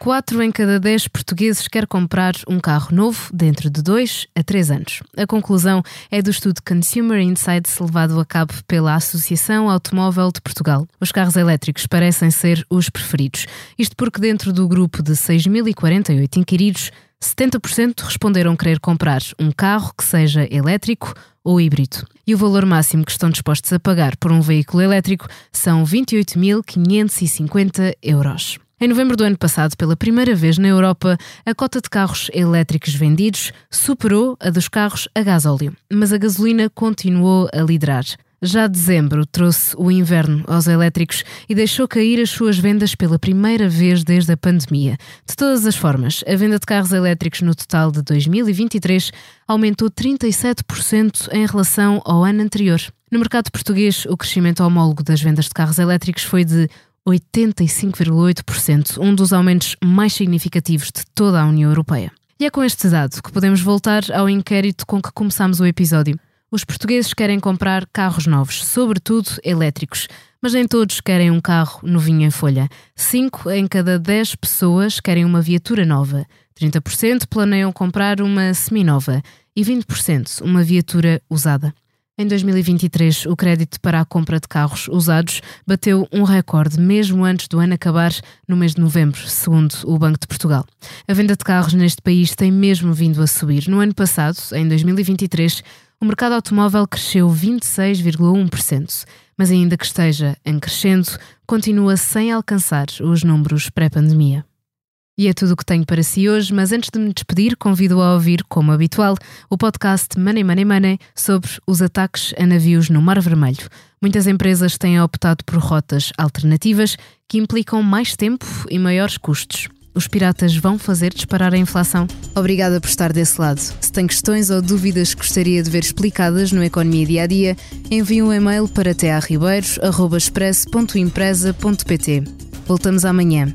4 em cada 10 portugueses quer comprar um carro novo dentro de 2 a 3 anos. A conclusão é do estudo Consumer Insights levado a cabo pela Associação Automóvel de Portugal. Os carros elétricos parecem ser os preferidos. Isto porque dentro do grupo de 6.048 inquiridos, 70% responderam querer comprar um carro que seja elétrico ou híbrido. E o valor máximo que estão dispostos a pagar por um veículo elétrico são 28.550 euros. Em novembro do ano passado, pela primeira vez na Europa, a cota de carros elétricos vendidos superou a dos carros a gasóleo, mas a gasolina continuou a liderar. Já dezembro trouxe o inverno aos elétricos e deixou cair as suas vendas pela primeira vez desde a pandemia. De todas as formas, a venda de carros elétricos no total de 2023 aumentou 37% em relação ao ano anterior. No mercado português, o crescimento homólogo das vendas de carros elétricos foi de 85,8%, um dos aumentos mais significativos de toda a União Europeia. E é com este dado que podemos voltar ao inquérito com que começamos o episódio. Os portugueses querem comprar carros novos, sobretudo elétricos, mas nem todos querem um carro novinho em folha. 5 em cada 10 pessoas querem uma viatura nova, 30% planeiam comprar uma seminova e 20% uma viatura usada. Em 2023, o crédito para a compra de carros usados bateu um recorde mesmo antes do ano acabar, no mês de novembro, segundo o Banco de Portugal. A venda de carros neste país tem mesmo vindo a subir. No ano passado, em 2023, o mercado automóvel cresceu 26,1%, mas ainda que esteja em crescendo, continua sem alcançar os números pré-pandemia. E é tudo o que tenho para si hoje, mas antes de me despedir, convido a ouvir, como habitual, o podcast Money Money Money sobre os ataques a navios no Mar Vermelho. Muitas empresas têm optado por rotas alternativas que implicam mais tempo e maiores custos. Os piratas vão fazer disparar a inflação? Obrigada por estar desse lado. Se tem questões ou dúvidas que gostaria de ver explicadas no Economia Dia a Dia, envie um e-mail para tearribeiros.express.empresa.pt. Voltamos amanhã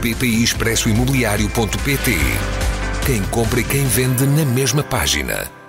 bpi expresso imobiliário.pt. Quem compra e quem vende na mesma página.